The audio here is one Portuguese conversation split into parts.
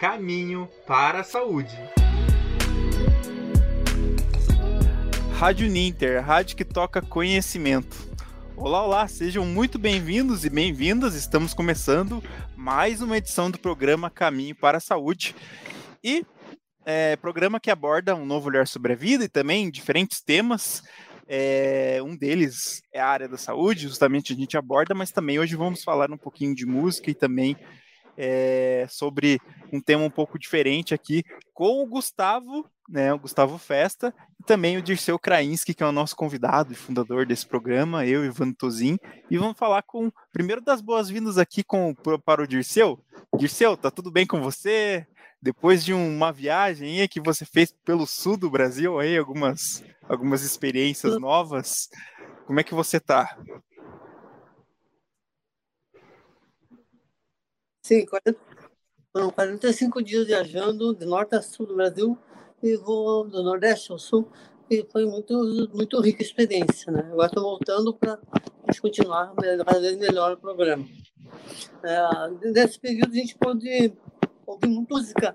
Caminho para a Saúde. Rádio Ninter, rádio que toca conhecimento. Olá, olá, sejam muito bem-vindos e bem-vindas. Estamos começando mais uma edição do programa Caminho para a Saúde. E é, programa que aborda um novo olhar sobre a vida e também diferentes temas. É, um deles é a área da saúde, justamente a gente aborda, mas também hoje vamos falar um pouquinho de música e também é, sobre um tema um pouco diferente aqui com o Gustavo, né, o Gustavo Festa, e também o Dirceu Krainski, que é o nosso convidado e fundador desse programa, eu e Ivan Tozin, e vamos falar com, primeiro das boas-vindas aqui com, para o Dirceu. Dirceu, tá tudo bem com você? Depois de uma viagem aí que você fez pelo sul do Brasil, aí, algumas, algumas experiências novas, como é que você tá? Sim, 40, foram 45 dias viajando de norte a sul do Brasil e vou do nordeste ao sul e foi muito muito rica a experiência, né? Agora estou voltando para continuar vez melhor o programa. É, nesse período a gente pode ouvir música,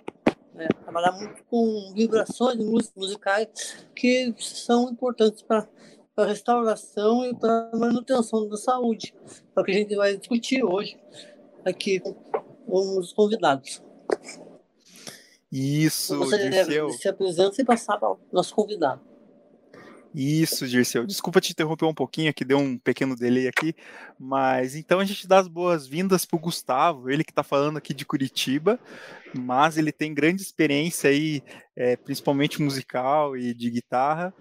né? trabalhar muito com vibrações musicais que são importantes para a restauração e para manutenção da saúde. É o que a gente vai discutir hoje aqui os convidados. Isso, Você Dirceu. se apresenta e passar para o nosso convidado. Isso, Dirceu. Desculpa te interromper um pouquinho, que deu um pequeno delay aqui, mas então a gente dá as boas-vindas para o Gustavo, ele que está falando aqui de Curitiba, mas ele tem grande experiência aí, é, principalmente musical e de guitarra.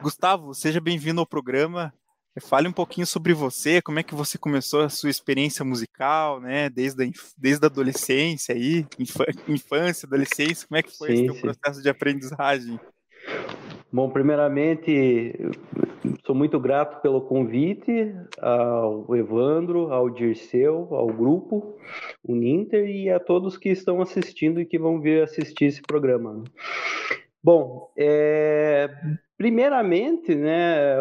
Gustavo, seja bem-vindo ao programa. Fale um pouquinho sobre você, como é que você começou a sua experiência musical, né? Desde a, desde a adolescência aí, infância, adolescência, como é que foi sim, esse teu sim. processo de aprendizagem? Bom, primeiramente, sou muito grato pelo convite ao Evandro, ao Dirceu, ao grupo, o Ninter e a todos que estão assistindo e que vão vir assistir esse programa. Bom, é, primeiramente, né,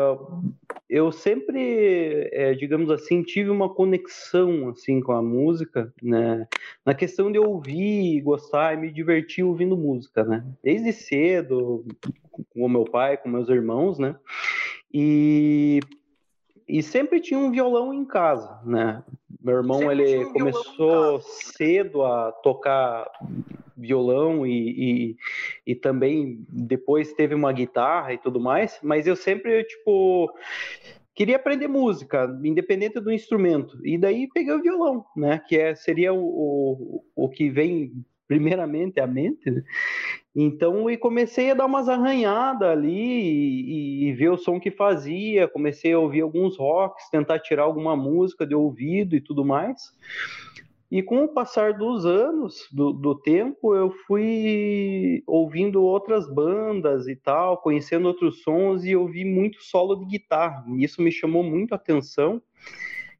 eu sempre, é, digamos assim, tive uma conexão assim com a música, né? Na questão de ouvir, gostar e me divertir ouvindo música, né? Desde cedo, com o meu pai, com meus irmãos, né? E e sempre tinha um violão em casa, né? Meu irmão sempre ele um começou cedo a tocar violão e, e, e, também depois teve uma guitarra e tudo mais, mas eu sempre, tipo, queria aprender música, independente do instrumento. E daí peguei o violão, né? Que é, seria o, o, o que vem primeiramente à mente, né? Então, e comecei a dar umas arranhadas ali e, e, ver o som que fazia. Comecei a ouvir alguns rocks, tentar tirar alguma música de ouvido e tudo mais. E com o passar dos anos, do, do, tempo, eu fui ouvindo outras bandas e tal, conhecendo outros sons e ouvi muito solo de guitarra. Isso me chamou muito a atenção.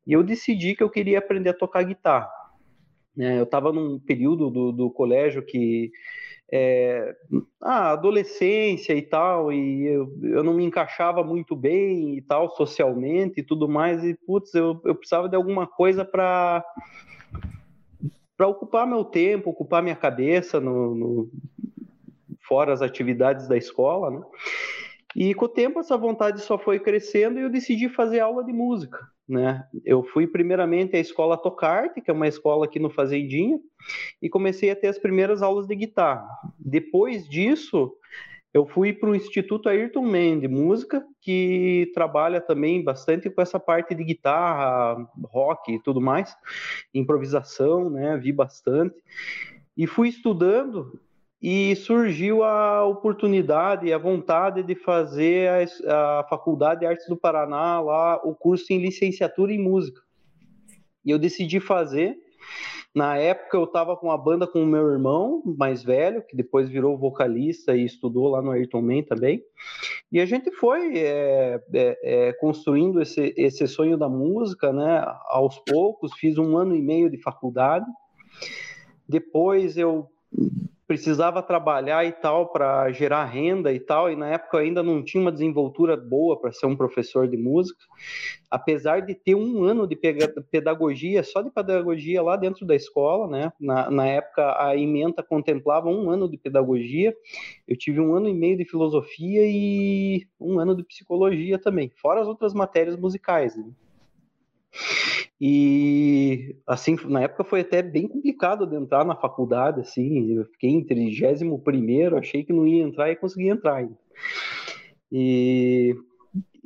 E eu decidi que eu queria aprender a tocar guitarra. É, eu estava num período do, do colégio que é, ah, adolescência e tal, e eu, eu não me encaixava muito bem e tal, socialmente e tudo mais, e putz, eu, eu precisava de alguma coisa para para ocupar meu tempo, ocupar minha cabeça no, no, fora as atividades da escola, né? E com o tempo essa vontade só foi crescendo e eu decidi fazer aula de música, né? Eu fui primeiramente à escola Tocarte, que é uma escola aqui no Fazendinha, e comecei a ter as primeiras aulas de guitarra. Depois disso, eu fui para o Instituto Ayrton Mendes de Música, que trabalha também bastante com essa parte de guitarra, rock e tudo mais, improvisação, né? Vi bastante. E fui estudando e surgiu a oportunidade a vontade de fazer a, a Faculdade de Artes do Paraná lá o curso em licenciatura em música. E eu decidi fazer na época eu estava com uma banda com o meu irmão mais velho, que depois virou vocalista e estudou lá no Ayrton Man também. E a gente foi é, é, é, construindo esse, esse sonho da música, né? Aos poucos, fiz um ano e meio de faculdade. Depois eu precisava trabalhar e tal para gerar renda e tal, e na época eu ainda não tinha uma desenvoltura boa para ser um professor de música, apesar de ter um ano de pedagogia, só de pedagogia lá dentro da escola, né? Na, na época a ementa contemplava um ano de pedagogia, eu tive um ano e meio de filosofia e um ano de psicologia também, fora as outras matérias musicais. Né? E assim, na época foi até bem complicado de entrar na faculdade, assim, eu fiquei em 31 primeiro, achei que não ia entrar e consegui entrar. E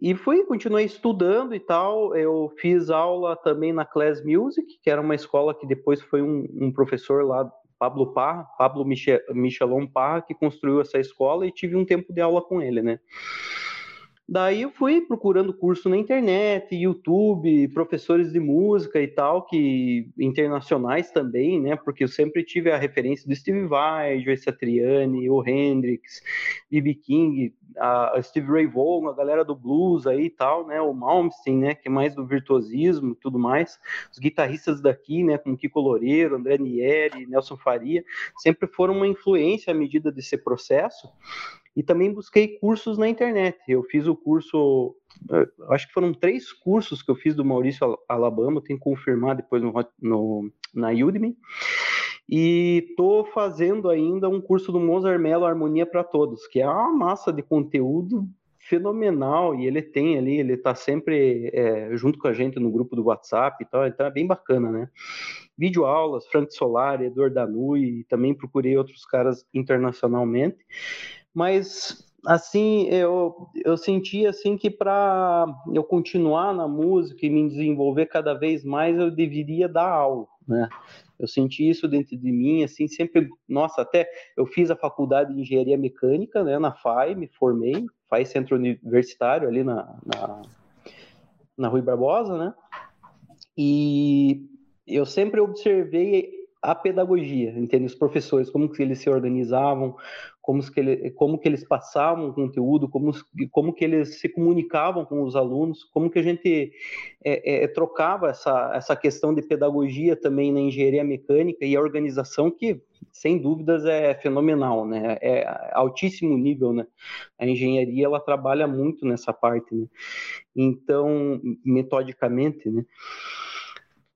e fui, continuei estudando e tal. Eu fiz aula também na Class Music, que era uma escola que depois foi um, um professor lá, Pablo Parra, Pablo Michel, Michelon Parra, que construiu essa escola e tive um tempo de aula com ele, né? Daí eu fui procurando curso na internet, YouTube, professores de música e tal, que internacionais também, né? Porque eu sempre tive a referência do Steve Vai, Joe Satriani, o Hendrix, B.B. King, a, Steve Ray Vaughan, a galera do blues aí e tal, né? O Malmsteen, né? Que é mais do virtuosismo e tudo mais. Os guitarristas daqui, né? Como Kiko Loureiro, André Nieri, Nelson Faria, sempre foram uma influência à medida desse processo. E também busquei cursos na internet. Eu fiz o curso, eh, acho que foram três cursos que eu fiz do Maurício Alabama, tenho que confirmar depois no, no, na Udemy. E estou fazendo ainda um curso do Mozart Mello Harmonia para Todos, que é uma massa de conteúdo fenomenal e ele tem ali, ele está sempre é, junto com a gente no grupo do WhatsApp e tal, então é bem bacana, né? Vídeo aulas, Frank Solari, Eduardo Danui, também procurei outros caras internacionalmente mas assim eu, eu senti assim que para eu continuar na música e me desenvolver cada vez mais eu deveria dar aula né eu senti isso dentro de mim assim sempre nossa até eu fiz a faculdade de engenharia mecânica né na FAI me formei FAI Centro Universitário ali na, na, na Rui Barbosa né e eu sempre observei a pedagogia, entende? Os professores, como que eles se organizavam, como que, ele, como que eles passavam o conteúdo, como, como que eles se comunicavam com os alunos, como que a gente é, é, trocava essa, essa questão de pedagogia também na engenharia mecânica e a organização que, sem dúvidas, é fenomenal, né? É altíssimo nível, né? A engenharia, ela trabalha muito nessa parte, né? Então, metodicamente, né?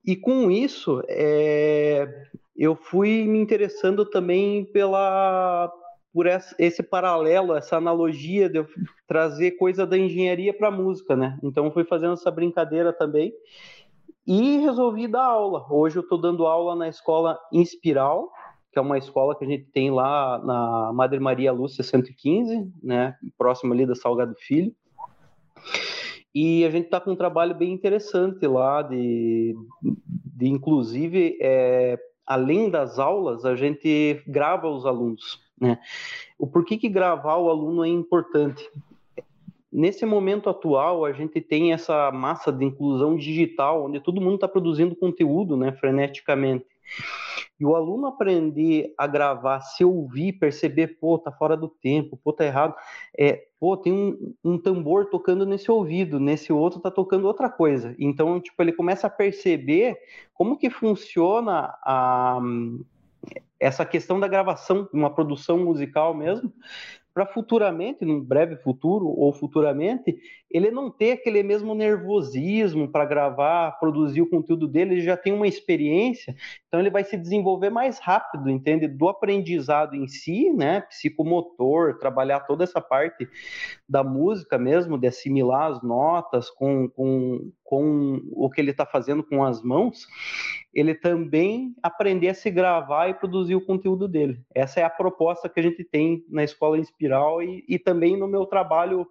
E com isso, é, eu fui me interessando também pela por esse paralelo, essa analogia de eu trazer coisa da engenharia para música, né? Então fui fazendo essa brincadeira também e resolvi dar aula. Hoje eu estou dando aula na escola Inspiral, que é uma escola que a gente tem lá na Madre Maria Lúcia 115, né? Próximo ali da Salgado Filho. E a gente está com um trabalho bem interessante lá, de, de inclusive, é, além das aulas, a gente grava os alunos. Né? O porquê que gravar o aluno é importante? Nesse momento atual, a gente tem essa massa de inclusão digital, onde todo mundo está produzindo conteúdo né, freneticamente. E o aluno aprender a gravar, se ouvir, perceber, pô, tá fora do tempo, pô, tá errado. É, pô, tem um, um tambor tocando nesse ouvido, nesse outro tá tocando outra coisa. Então, tipo, ele começa a perceber como que funciona a essa questão da gravação, uma produção musical mesmo, para futuramente, num breve futuro ou futuramente, ele não ter aquele mesmo nervosismo para gravar, produzir o conteúdo dele, ele já tem uma experiência, então ele vai se desenvolver mais rápido, entende? Do aprendizado em si, né? Psicomotor, trabalhar toda essa parte da música mesmo, de assimilar as notas com, com, com o que ele está fazendo com as mãos, ele também aprender a se gravar e produzir o conteúdo dele. Essa é a proposta que a gente tem na Escola Inspiral e, e também no meu trabalho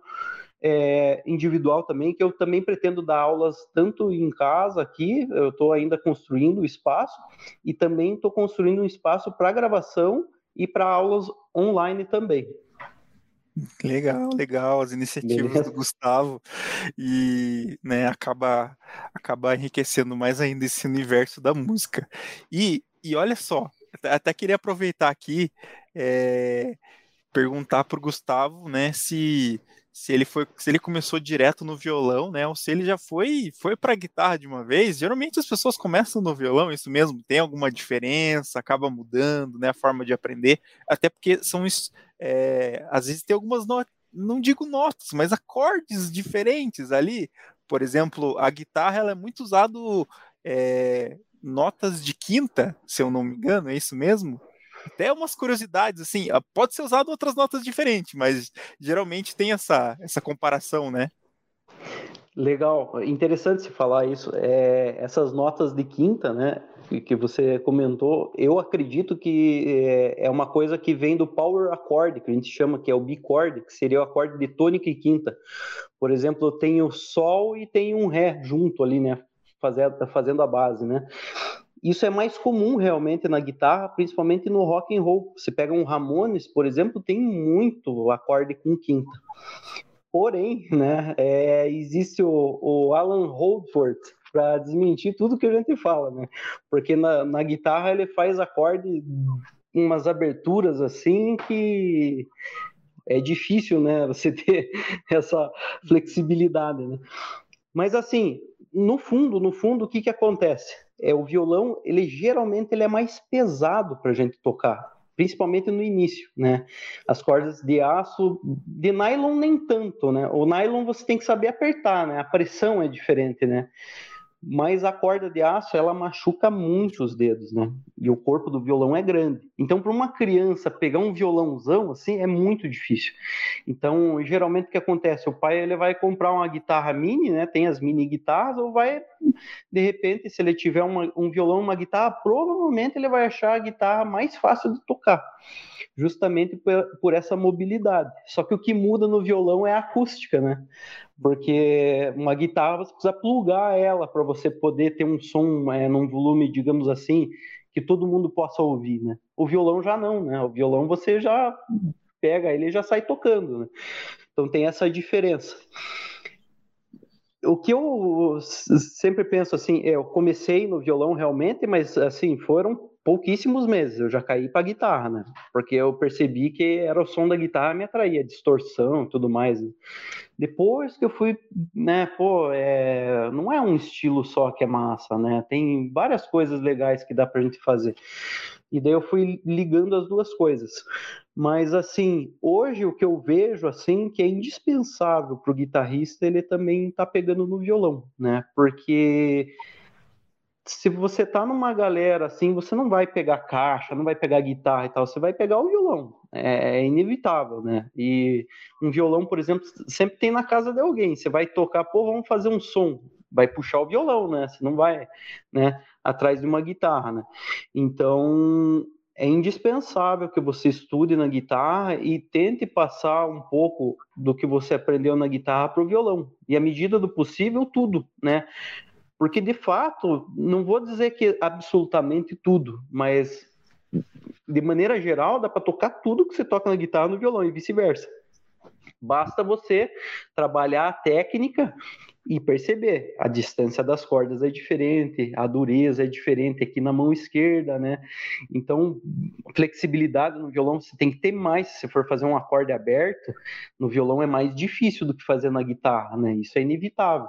é, individual também, que eu também pretendo dar aulas tanto em casa aqui, eu estou ainda construindo o espaço, e também estou construindo um espaço para gravação e para aulas online também. Legal, legal as iniciativas do Gustavo e né, acaba, acaba enriquecendo mais ainda esse universo da música. E, e olha só, até queria aproveitar aqui é, perguntar para o Gustavo né, se, se ele foi, se ele começou direto no violão, né, ou se ele já foi, foi para guitarra de uma vez. Geralmente as pessoas começam no violão, isso mesmo, tem alguma diferença, acaba mudando, né, a forma de aprender, até porque são é, às vezes tem algumas notas, não digo notas, mas acordes diferentes ali. Por exemplo, a guitarra ela é muito usado é, notas de quinta, se eu não me engano, é isso mesmo? Até umas curiosidades, assim, ah, pode ser usado outras notas diferentes, mas geralmente tem essa, essa comparação, né? Legal, interessante se falar isso. É, essas notas de quinta, né, que você comentou, eu acredito que é, é uma coisa que vem do power accord, que a gente chama que é o bicord, que seria o acorde de tônica e quinta. Por exemplo, tem o sol e tem um ré junto ali, né, fazendo a base, né? Isso é mais comum realmente na guitarra, principalmente no rock and roll. Você pega um Ramones, por exemplo, tem muito acorde com quinta. Porém, né, é, existe o, o Alan Holdford para desmentir tudo que a gente fala, né? Porque na, na guitarra ele faz acorde umas aberturas assim que é difícil, né? Você ter essa flexibilidade, né? Mas assim, no fundo, no fundo, o que que acontece? É o violão, ele geralmente ele é mais pesado para a gente tocar, principalmente no início, né? As cordas de aço, de nylon nem tanto, né? O nylon você tem que saber apertar, né? A pressão é diferente, né? mas a corda de aço ela machuca muito os dedos, né? E o corpo do violão é grande. Então, para uma criança pegar um violãozão assim é muito difícil. Então, geralmente o que acontece? O pai ele vai comprar uma guitarra mini, né? Tem as mini guitarras, ou vai, de repente, se ele tiver uma, um violão, uma guitarra, provavelmente ele vai achar a guitarra mais fácil de tocar justamente por, por, essa mobilidade. Só que o que muda no violão é a acústica, né? Porque uma guitarra você precisa plugar ela para você poder ter um som é, num volume, digamos assim, que todo mundo possa ouvir, né? O violão já não, né? O violão você já pega ele já sai tocando, né? Então tem essa diferença. O que eu sempre penso assim, é, eu comecei no violão realmente, mas assim, foram pouquíssimos meses eu já caí para guitarra, né? Porque eu percebi que era o som da guitarra me atraía, distorção e tudo mais. Depois que eu fui, né, pô, é, não é um estilo só que é massa, né? Tem várias coisas legais que dá pra gente fazer. E daí eu fui ligando as duas coisas. Mas assim, hoje o que eu vejo assim que é indispensável para o guitarrista, ele também tá pegando no violão, né? Porque se você tá numa galera assim, você não vai pegar caixa, não vai pegar guitarra e tal, você vai pegar o violão. É, é, inevitável, né? E um violão, por exemplo, sempre tem na casa de alguém. Você vai tocar, pô, vamos fazer um som. Vai puxar o violão, né? Você não vai, né, atrás de uma guitarra, né? Então, é indispensável que você estude na guitarra e tente passar um pouco do que você aprendeu na guitarra para o violão. E à medida do possível, tudo, né? Porque, de fato, não vou dizer que absolutamente tudo, mas de maneira geral, dá para tocar tudo que você toca na guitarra no violão e vice-versa. Basta você trabalhar a técnica e perceber a distância das cordas é diferente, a dureza é diferente aqui na mão esquerda, né? Então, flexibilidade no violão você tem que ter mais. Se for fazer um acorde aberto, no violão é mais difícil do que fazer na guitarra, né? Isso é inevitável.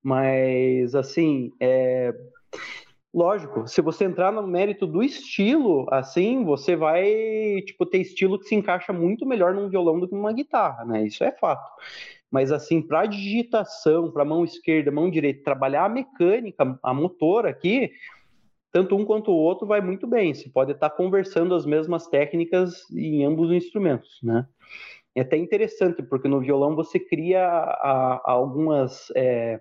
Mas, assim, é... Lógico, se você entrar no mérito do estilo, assim, você vai, tipo, ter estilo que se encaixa muito melhor num violão do que numa guitarra, né? Isso é fato. Mas, assim, para digitação, para mão esquerda, mão direita, trabalhar a mecânica, a motor aqui, tanto um quanto o outro vai muito bem. Você pode estar conversando as mesmas técnicas em ambos os instrumentos, né? É até interessante, porque no violão você cria a, a algumas. É,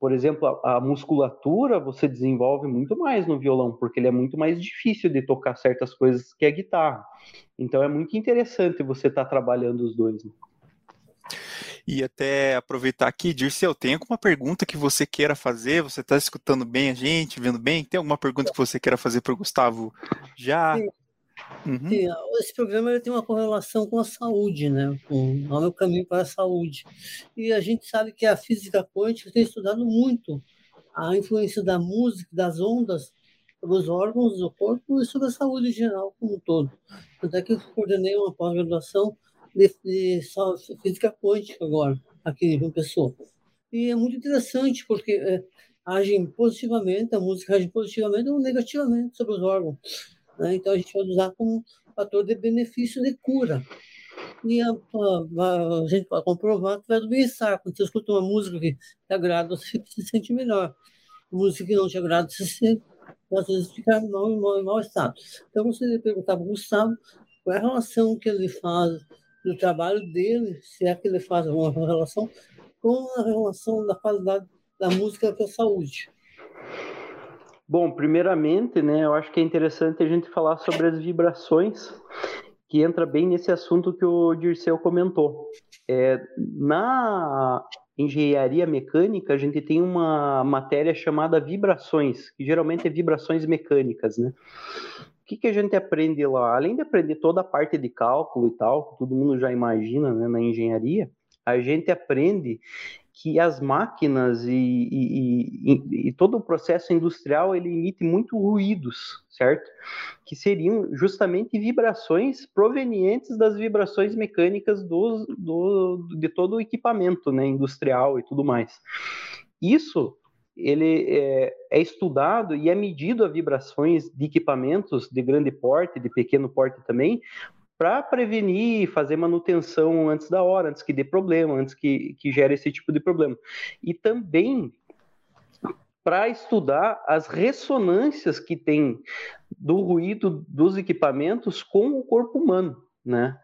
por exemplo, a, a, musculatura você desenvolve muito mais no violão, porque ele é muito mais difícil de tocar certas coisas que a guitarra. Então é muito interessante você estar tá trabalhando os dois. Né? E até aproveitar aqui, Dirceu, tem alguma pergunta que você queira fazer? Você está escutando bem a gente, vendo bem? Tem alguma pergunta que você queira fazer para o Gustavo já? Sim. Uhum. Sim, esse programa tem uma correlação com a saúde, né? com o meu caminho para a saúde. E a gente sabe que a física quântica tem estudado muito a influência da música, das ondas, sobre os órgãos do corpo e sobre a saúde geral como um todo. Até que eu coordenei uma pós-graduação de, de, física quântica agora, aqui em Pessoa. E é muito interessante, porque é, agem positivamente, a música age positivamente ou negativamente sobre os órgãos. Né? Então, a gente pode usar como fator de benefício de cura. E a, a, a gente pode comprovar vai do bem-estar. Quando você escuta uma música que te agrada, você se sente melhor. Música que não te agrada, você se, às vezes fica mal, em mal estado. Então, você perguntar para o Gustavo qual é a relação que ele faz do trabalho dele, se é que ele faz uma relação com a relação da qualidade da música com a saúde. Bom, primeiramente, né, eu acho que é interessante a gente falar sobre as vibrações, que entra bem nesse assunto que o Dirceu comentou. É, na engenharia mecânica, a gente tem uma matéria chamada vibrações, que geralmente é vibrações mecânicas, né? O que, que a gente aprende lá? Além de aprender toda a parte de cálculo e tal, que todo mundo já imagina né, na engenharia, a gente aprende que as máquinas e, e, e, e, todo o processo industrial ele emite muito ruídos, certo? Que seriam justamente vibrações provenientes das vibrações mecânicas do, de todo o equipamento né, industrial e tudo mais. Isso ele é, é, estudado e é medido a vibrações de equipamentos de grande porte, de pequeno porte também, para prevenir, fazer manutenção antes da hora, antes que dê problema, antes que, que gere esse tipo de problema. E também para estudar as ressonâncias que tem do ruído dos equipamentos com o corpo humano, né?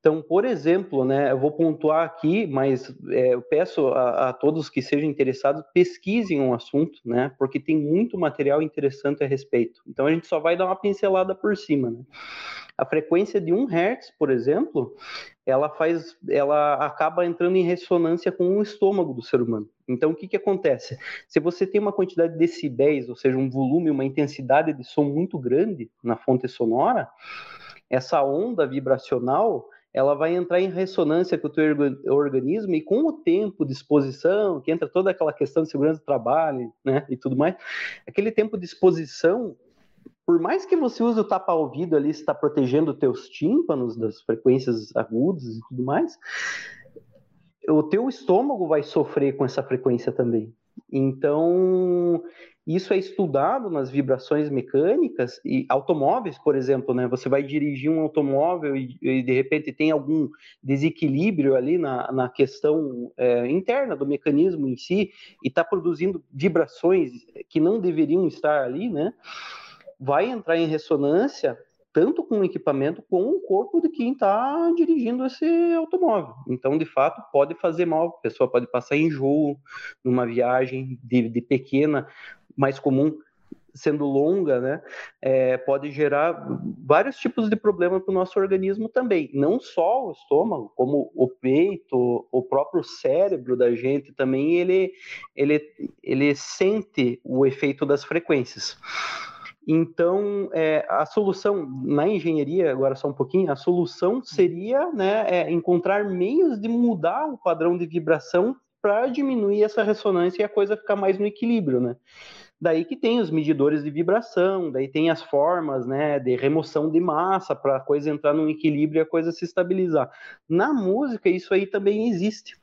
Então, por exemplo, né, eu vou pontuar aqui, mas é, eu peço a, a, todos que sejam interessados, pesquisem um assunto, né, porque tem muito material interessante a respeito. Então, a gente só vai dar uma pincelada por cima. Né? A frequência de 1 Hz, por exemplo, ela faz, ela acaba entrando em ressonância com o estômago do ser humano. Então, o que, que acontece? Se você tem uma quantidade de decibéis, ou seja, um volume, uma intensidade de som muito grande na fonte sonora, essa onda vibracional ela vai entrar em ressonância com o teu organismo e com o tempo de exposição, que entra toda aquela questão de segurança do trabalho, né, e tudo mais, aquele tempo de exposição, por mais que você use o tapa-ouvido ali, está protegendo teus tímpanos das frequências agudas e tudo mais, o teu estômago vai sofrer com essa frequência também. Então, isso é estudado nas vibrações mecânicas e automóveis, por exemplo, né? Você vai dirigir um automóvel e, e de repente tem algum desequilíbrio ali na, na questão é, interna do mecanismo em si e está produzindo vibrações que não deveriam estar ali, né? Vai entrar em ressonância tanto com o equipamento como o corpo de quem está dirigindo esse automóvel. Então, de fato, pode fazer mal. A pessoa pode passar enjoo numa viagem de, de pequena mais comum sendo longa, né, é, pode gerar vários tipos de problemas para o nosso organismo também. Não só o estômago, como o peito, o próprio cérebro da gente também, ele, ele, ele sente o efeito das frequências. Então, é, a solução na engenharia, agora só um pouquinho, a solução seria né, é, encontrar meios de mudar o padrão de vibração para diminuir essa ressonância e a coisa ficar mais no equilíbrio, né? Daí que tem os medidores de vibração, daí tem as formas né, de remoção de massa para a coisa entrar num equilíbrio e a coisa se estabilizar. Na música, isso aí também existe.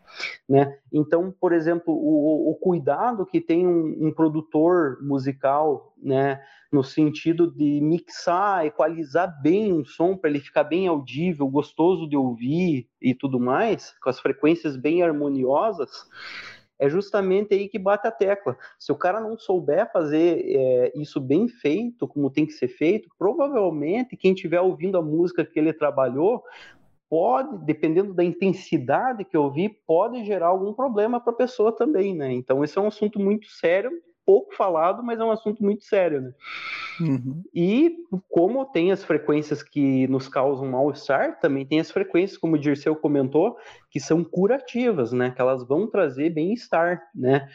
Né? Então, por exemplo, o, o cuidado que tem um, um, produtor musical, né, no sentido de mixar, equalizar bem um som para ele ficar bem audível, gostoso de ouvir e tudo mais, com as frequências bem harmoniosas, é justamente aí que bate a tecla. Se o cara não souber fazer é, isso bem feito, como tem que ser feito, provavelmente quem estiver ouvindo a música que ele trabalhou pode, dependendo da intensidade que eu ouvir, pode gerar algum problema para a pessoa também, né? Então esse é um assunto muito sério pouco falado, mas é um assunto muito sério, né? Uhum. E como tem as frequências que nos causam mal-estar, também tem as frequências, como o Dirceu comentou, que são curativas, né? Que elas vão trazer bem-estar, né?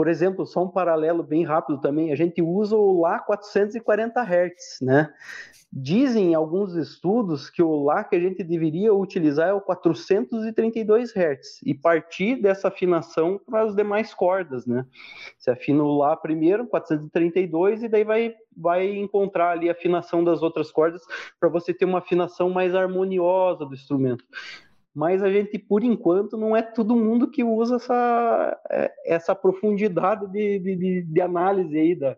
Por exemplo, só um paralelo bem rápido também, a gente usa o Lá 440 Hz, né? Dizem alguns estudos que o Lá que a gente deveria utilizar é o 432 Hz e partir dessa afinação para as demais cordas, né? Você afina o Lá primeiro, 432, e daí vai, vai encontrar ali a afinação das outras cordas para você ter uma afinação mais harmoniosa do instrumento mas a gente, por enquanto, não é todo mundo que usa essa, é, essa profundidade de, de, de análise aí da,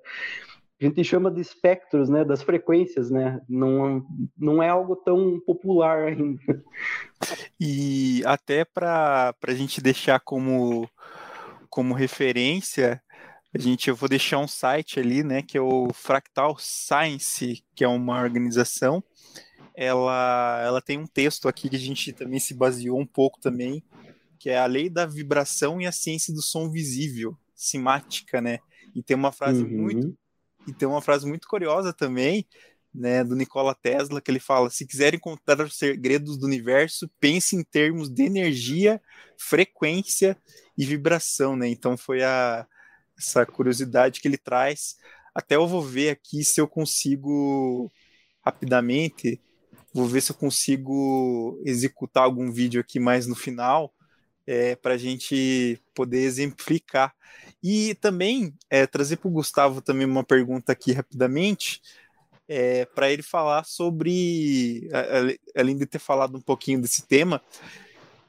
a gente chama de espectros, né, das frequências, né, não, não é algo tão popular ainda. E até para a gente deixar como, como referência, a gente, eu vou deixar um site ali, né, que é o Fractal Science, que é uma organização, ela, ela tem um texto aqui que a gente também se baseou um pouco também, que é a lei da vibração e a ciência do som visível, simática, né, e tem uma frase uhum. muito e tem uma frase muito curiosa também, né, do Nikola Tesla, que ele fala: se quiser encontrar os segredos do universo, pense em termos de energia, frequência e vibração, né? Então foi a essa curiosidade que ele traz. Até eu vou ver aqui se eu consigo rapidamente, vou ver se eu consigo executar algum vídeo aqui mais no final é, para a gente poder exemplificar. E também é, trazer para o Gustavo também uma pergunta aqui rapidamente, é, para ele falar sobre, além de ter falado um pouquinho desse tema,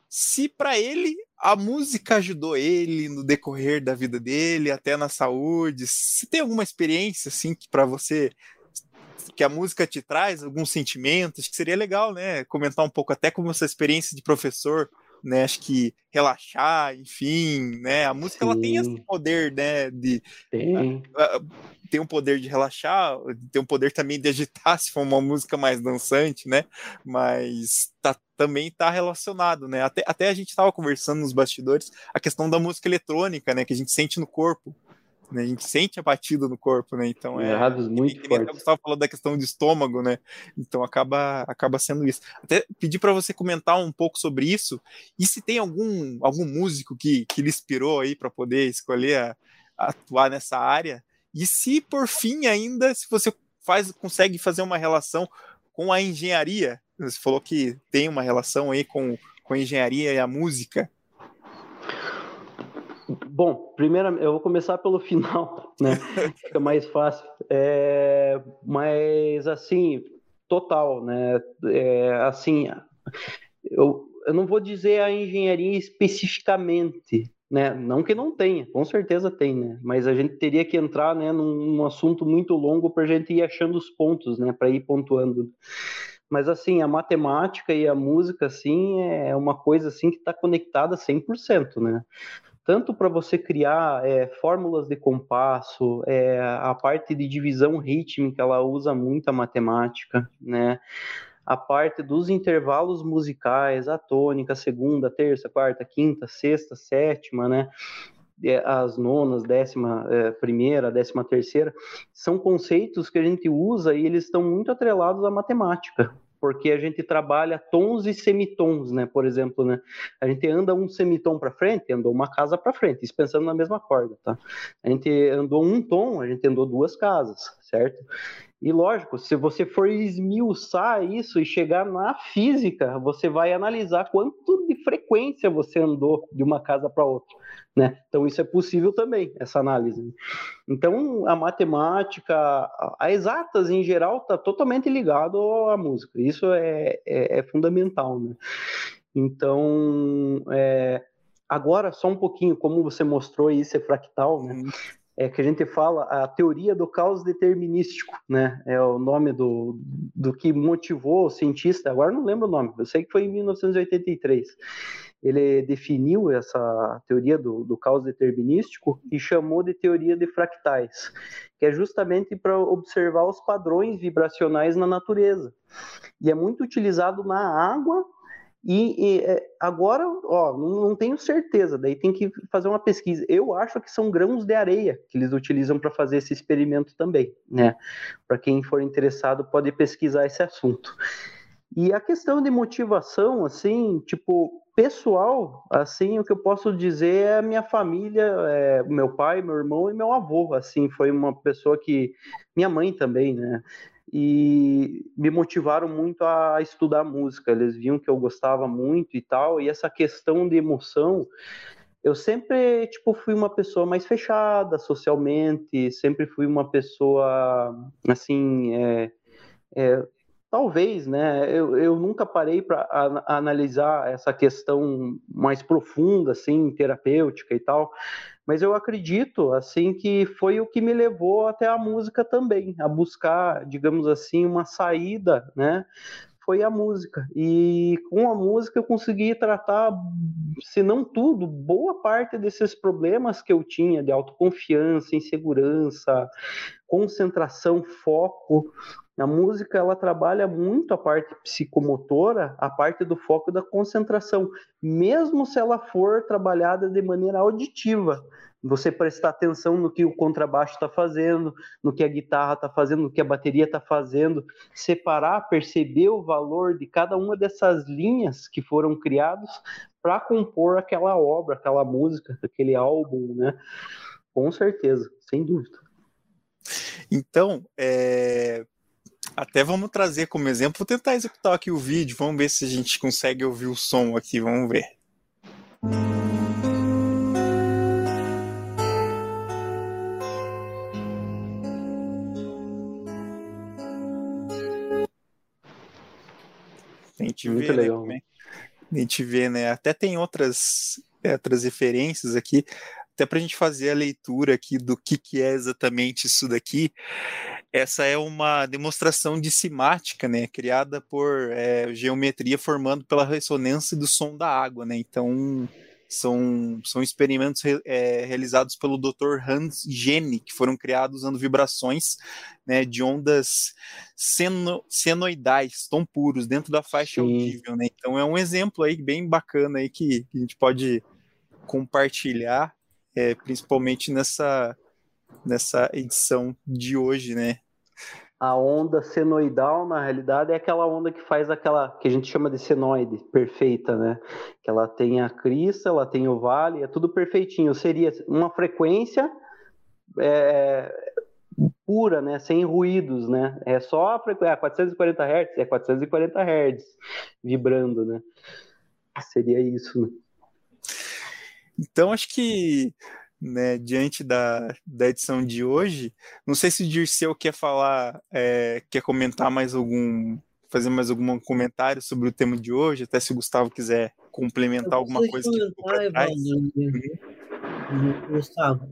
se para ele a música ajudou ele no decorrer da vida dele, até na saúde, se tem alguma experiência assim que para você que a música te traz alguns sentimentos, que seria legal, né, comentar um pouco até como essa experiência de professor né? Acho que relaxar, enfim, né? A música Sim. ela tem esse poder, né? De tem. tem um poder de relaxar, tem um poder também de agitar se for uma música mais dançante, né? Mas tá, também está relacionado, né? Até, até a gente estava conversando nos bastidores a questão da música eletrônica, né? Que a gente sente no corpo né? A gente sente a batida no corpo, né? Então é. Errados muito que, fortes. Gustavo falou da questão de estômago, né? Então acaba, acaba sendo isso. Até pedir para você comentar um pouco sobre isso e se tem algum, algum músico que, que lhe inspirou aí para poder escolher a, a atuar nessa área. E se por fim ainda, se você faz, consegue fazer uma relação com a engenharia, você falou que tem uma relação aí com, com a engenharia e a música. Bom, primeiro eu vou começar pelo final, né? Fica mais fácil. É, mas assim, total, né? É, assim, eu, eu não vou dizer a engenharia especificamente, né? Não que não tenha, com certeza tem, né? Mas a gente teria que entrar, né, num, num assunto muito longo para a gente ir achando os pontos, né? Para ir pontuando. Mas assim, a matemática e a música, assim, é uma coisa assim que está conectada 100%, né? Tanto para você criar é, fórmulas de compasso, é, a parte de divisão rítmica, ela usa muita matemática, né? A parte dos intervalos musicais, a tônica, segunda, terça, quarta, quinta, sexta, sétima, né? As nonas, décima é, primeira, décima terceira, são conceitos que a gente usa e eles estão muito atrelados à matemática, porque a gente trabalha tons e semitons, né? Por exemplo, né? A gente anda um semitom para frente, andou uma casa para frente, isso pensando na mesma corda, tá? A gente andou um tom, a gente andou duas casas, certo? E lógico, se você for esmiuçar isso e chegar na física, você vai analisar quanto de frequência você andou de uma casa para outra. Né? Então isso é possível também, essa análise. Então a matemática, a exatas em geral está totalmente ligado à música. Isso é, é, é fundamental, né? Então é, agora só um pouquinho como você mostrou isso é fractal, né? É que a gente fala a teoria do caos determinístico, né? É o nome do, do que motivou o cientista. Agora não lembro o nome. Eu sei que foi em 1983 ele definiu essa teoria do, do caos determinístico e chamou de teoria de fractais, que é justamente para observar os padrões vibracionais na natureza. E é muito utilizado na água e, e é, agora, ó, não, não, tenho certeza, daí tem que fazer uma pesquisa. Eu acho que são grãos de areia que eles utilizam para fazer esse experimento também, né? Para quem for interessado, pode pesquisar esse assunto. E a questão de motivação, assim, tipo, pessoal, assim, o que eu posso dizer é a minha família, é, meu pai, meu irmão e meu avô, assim, foi uma pessoa que, minha mãe também, né, e me motivaram muito a estudar música, eles viam que eu gostava muito e tal, e essa questão de emoção, eu sempre, tipo, fui uma pessoa mais fechada socialmente, sempre fui uma pessoa, assim, é, é, talvez, né? Eu, eu nunca parei para analisar essa questão mais profunda, assim, terapêutica e tal, mas eu acredito, assim, que foi o que me levou até a música também, a buscar, digamos assim, uma saída, né? Foi a música. E com a música eu consegui tratar, se não tudo, boa parte desses problemas que eu tinha de autoconfiança, insegurança, concentração, foco, a música ela trabalha muito a parte psicomotora, a parte do foco da concentração, mesmo se ela for trabalhada de maneira auditiva. Você prestar atenção no que o contrabaixo está fazendo, no que a guitarra está fazendo, no que a bateria está fazendo, separar, perceber o valor de cada uma dessas linhas que foram criadas para compor aquela obra, aquela música, aquele álbum, né? Com certeza, sem dúvida. Então, é, até vamos trazer como exemplo, vou tentar executar aqui o vídeo, vamos ver se a gente consegue ouvir o som aqui, vamos ver. A gente Muito vê, né, legal. Né, a gente vê, né? Até tem outras, outras referências aqui, até para a gente fazer a leitura aqui do que, que é exatamente isso daqui essa é uma demonstração de simática, né, criada por é, geometria formando pela ressonância do som da água, né, então são, são experimentos re, é, realizados pelo Dr. Hans Jenny, que foram criados usando vibrações né, de ondas seno, senoidais, tão puros, dentro da faixa Sim. audível, né, então é um exemplo aí bem bacana aí que, que a gente pode compartilhar, é, principalmente nessa nessa edição de hoje, né? A onda senoidal, na realidade, é aquela onda que faz aquela que a gente chama de senoide perfeita, né? Que ela tem a crista, ela tem o vale, é tudo perfeitinho. Seria uma frequência é, pura, né? Sem ruídos, né? É só a frequência, 440 Hz, é 440 Hz vibrando, né? Seria isso, né? Então, acho que né, diante da, da edição de hoje. Não sei se o Dirceu quer falar, é, quer comentar mais algum, fazer mais algum comentário sobre o tema de hoje, até se o Gustavo quiser complementar alguma coisa que ficou para trás. Uhum. Gustavo,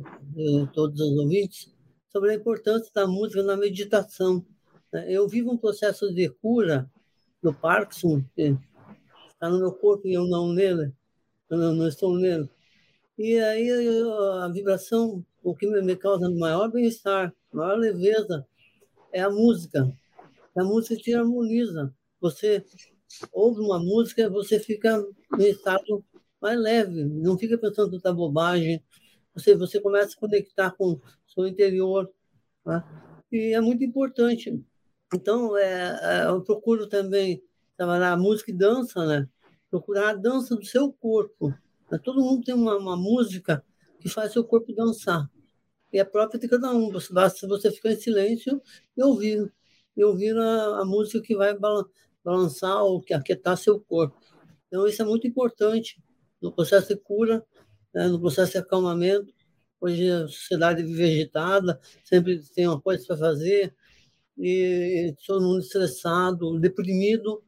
todos os ouvintes, sobre a importância da música na meditação. Né. Eu vivo um processo de cura do Parkinson, que está no meu corpo e eu não nele, eu não estou nele e aí a vibração, o que me causa maior bem-estar, maior leveza, é a música. A música te harmoniza. Você ouve uma música, você fica em estado mais leve, não fica pensando tanta bobagem. Você, você começa a conectar com o seu interior. Né? E é muito importante. Então, é, é, eu procuro também trabalhar música e dança, né? Procurar a dança do seu corpo. Todo mundo tem uma, uma música que faz seu corpo dançar. E é própria de cada um. Basta você ficar em silêncio e ouvir. E ouvir a, a música que vai balançar ou que aquietar seu corpo. Então, isso é muito importante no processo de cura, né, no processo de acalmamento. Hoje a sociedade vive agitada, sempre tem uma coisa para fazer, e, e todo mundo estressado, deprimido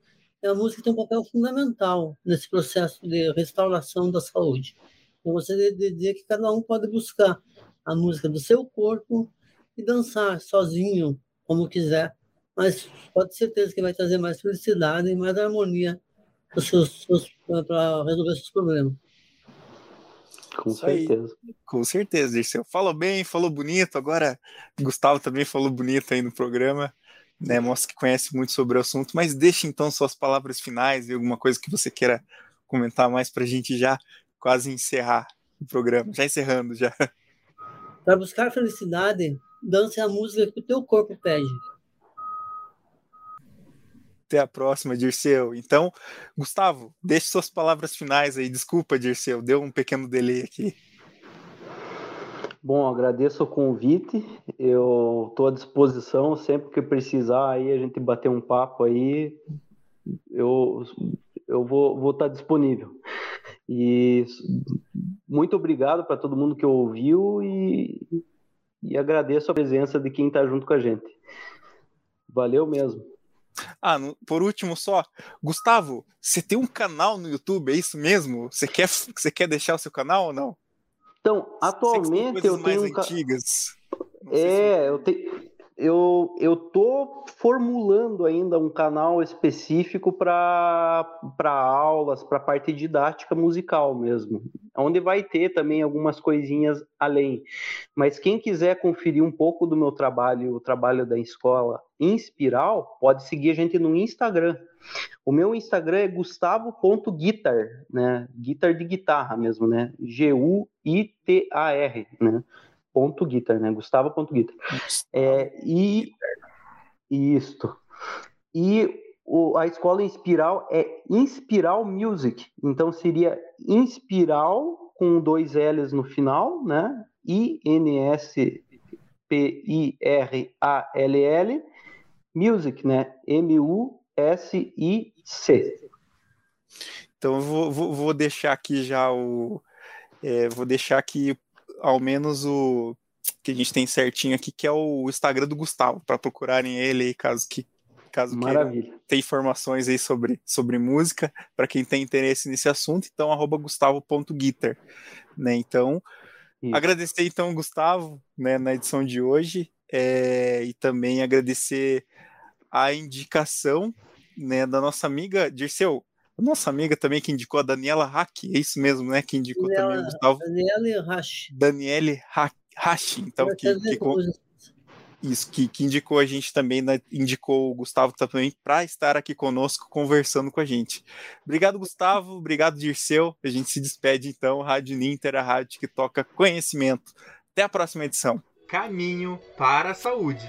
a música tem um papel fundamental nesse processo de restauração da saúde. Então, você dizer que cada um pode buscar a música do seu corpo e dançar sozinho, como quiser, mas pode ter certeza que vai trazer mais felicidade e mais harmonia para resolver seus problemas. Com certeza. Aí, com certeza, Dirceu. Falou bem, falou bonito. Agora, Gustavo também falou bonito aí no programa né, mostra que conhece muito sobre o assunto, mas deixe então suas palavras finais e alguma coisa que você queira comentar mais para a gente já quase encerrar o programa, já encerrando já. Para buscar felicidade, dance a música que o teu corpo pede. Até a próxima, Dirceu. Então, Gustavo, deixe suas palavras finais aí. Desculpa, Dirceu, deu um pequeno delay aqui. Bom, agradeço o convite. Eu estou à disposição sempre que precisar aí a gente bater um papo aí. Eu eu vou, vou estar disponível. E muito obrigado para todo mundo que ouviu e, e agradeço a presença de quem está junto com a gente. Valeu mesmo. Ah, por último só, Gustavo, você tem um canal no YouTube, é isso mesmo? Você quer, você quer deixar o seu canal ou não? Então, atualmente eu tenho mais antigas. É, se... eu tenho eu eu tô formulando ainda um canal específico para para aulas, para parte didática musical mesmo, onde vai ter também algumas coisinhas além. Mas quem quiser conferir um pouco do meu trabalho, o trabalho da escola Inspiral, pode seguir a gente no Instagram. O meu Instagram é gustavo.guitar, né? Guitar de guitarra mesmo, né? G U I T A R, né? ponto guitar, né? Gustavo ponto guitar. É, e isto. E o, a escola Inspiral é Inspiral Music. Então seria Inspiral com dois L's no final, né? I N S P I R A L L Music, né? M U S I C. Então vou, vou, vou deixar aqui já o é, vou deixar aqui ao menos o que a gente tem certinho aqui, que é o Instagram do Gustavo, para procurarem ele caso que caso Maravilha. ter informações aí sobre, sobre música, para quem tem interesse nesse assunto, então arroba gustavo.guitar, né? Então, Isso. agradecer então Gustavo, né, na edição de hoje, é, e também agradecer a indicação, né, da nossa amiga Dirceu, nossa amiga também que indicou a Daniela Hack, é isso mesmo, né? Que indicou Daniela, também o Gustavo. Daniela Hash. Daniele Hash, então, que, que, isso, que, que, indicou a gente também, né, indicou o Gustavo também para estar aqui conosco, conversando com a gente. Obrigado, Gustavo, obrigado, Dirceu. A gente se despede então, Rádio Ninter, a rádio que toca conhecimento. Até a próxima edição. Caminho para a saúde.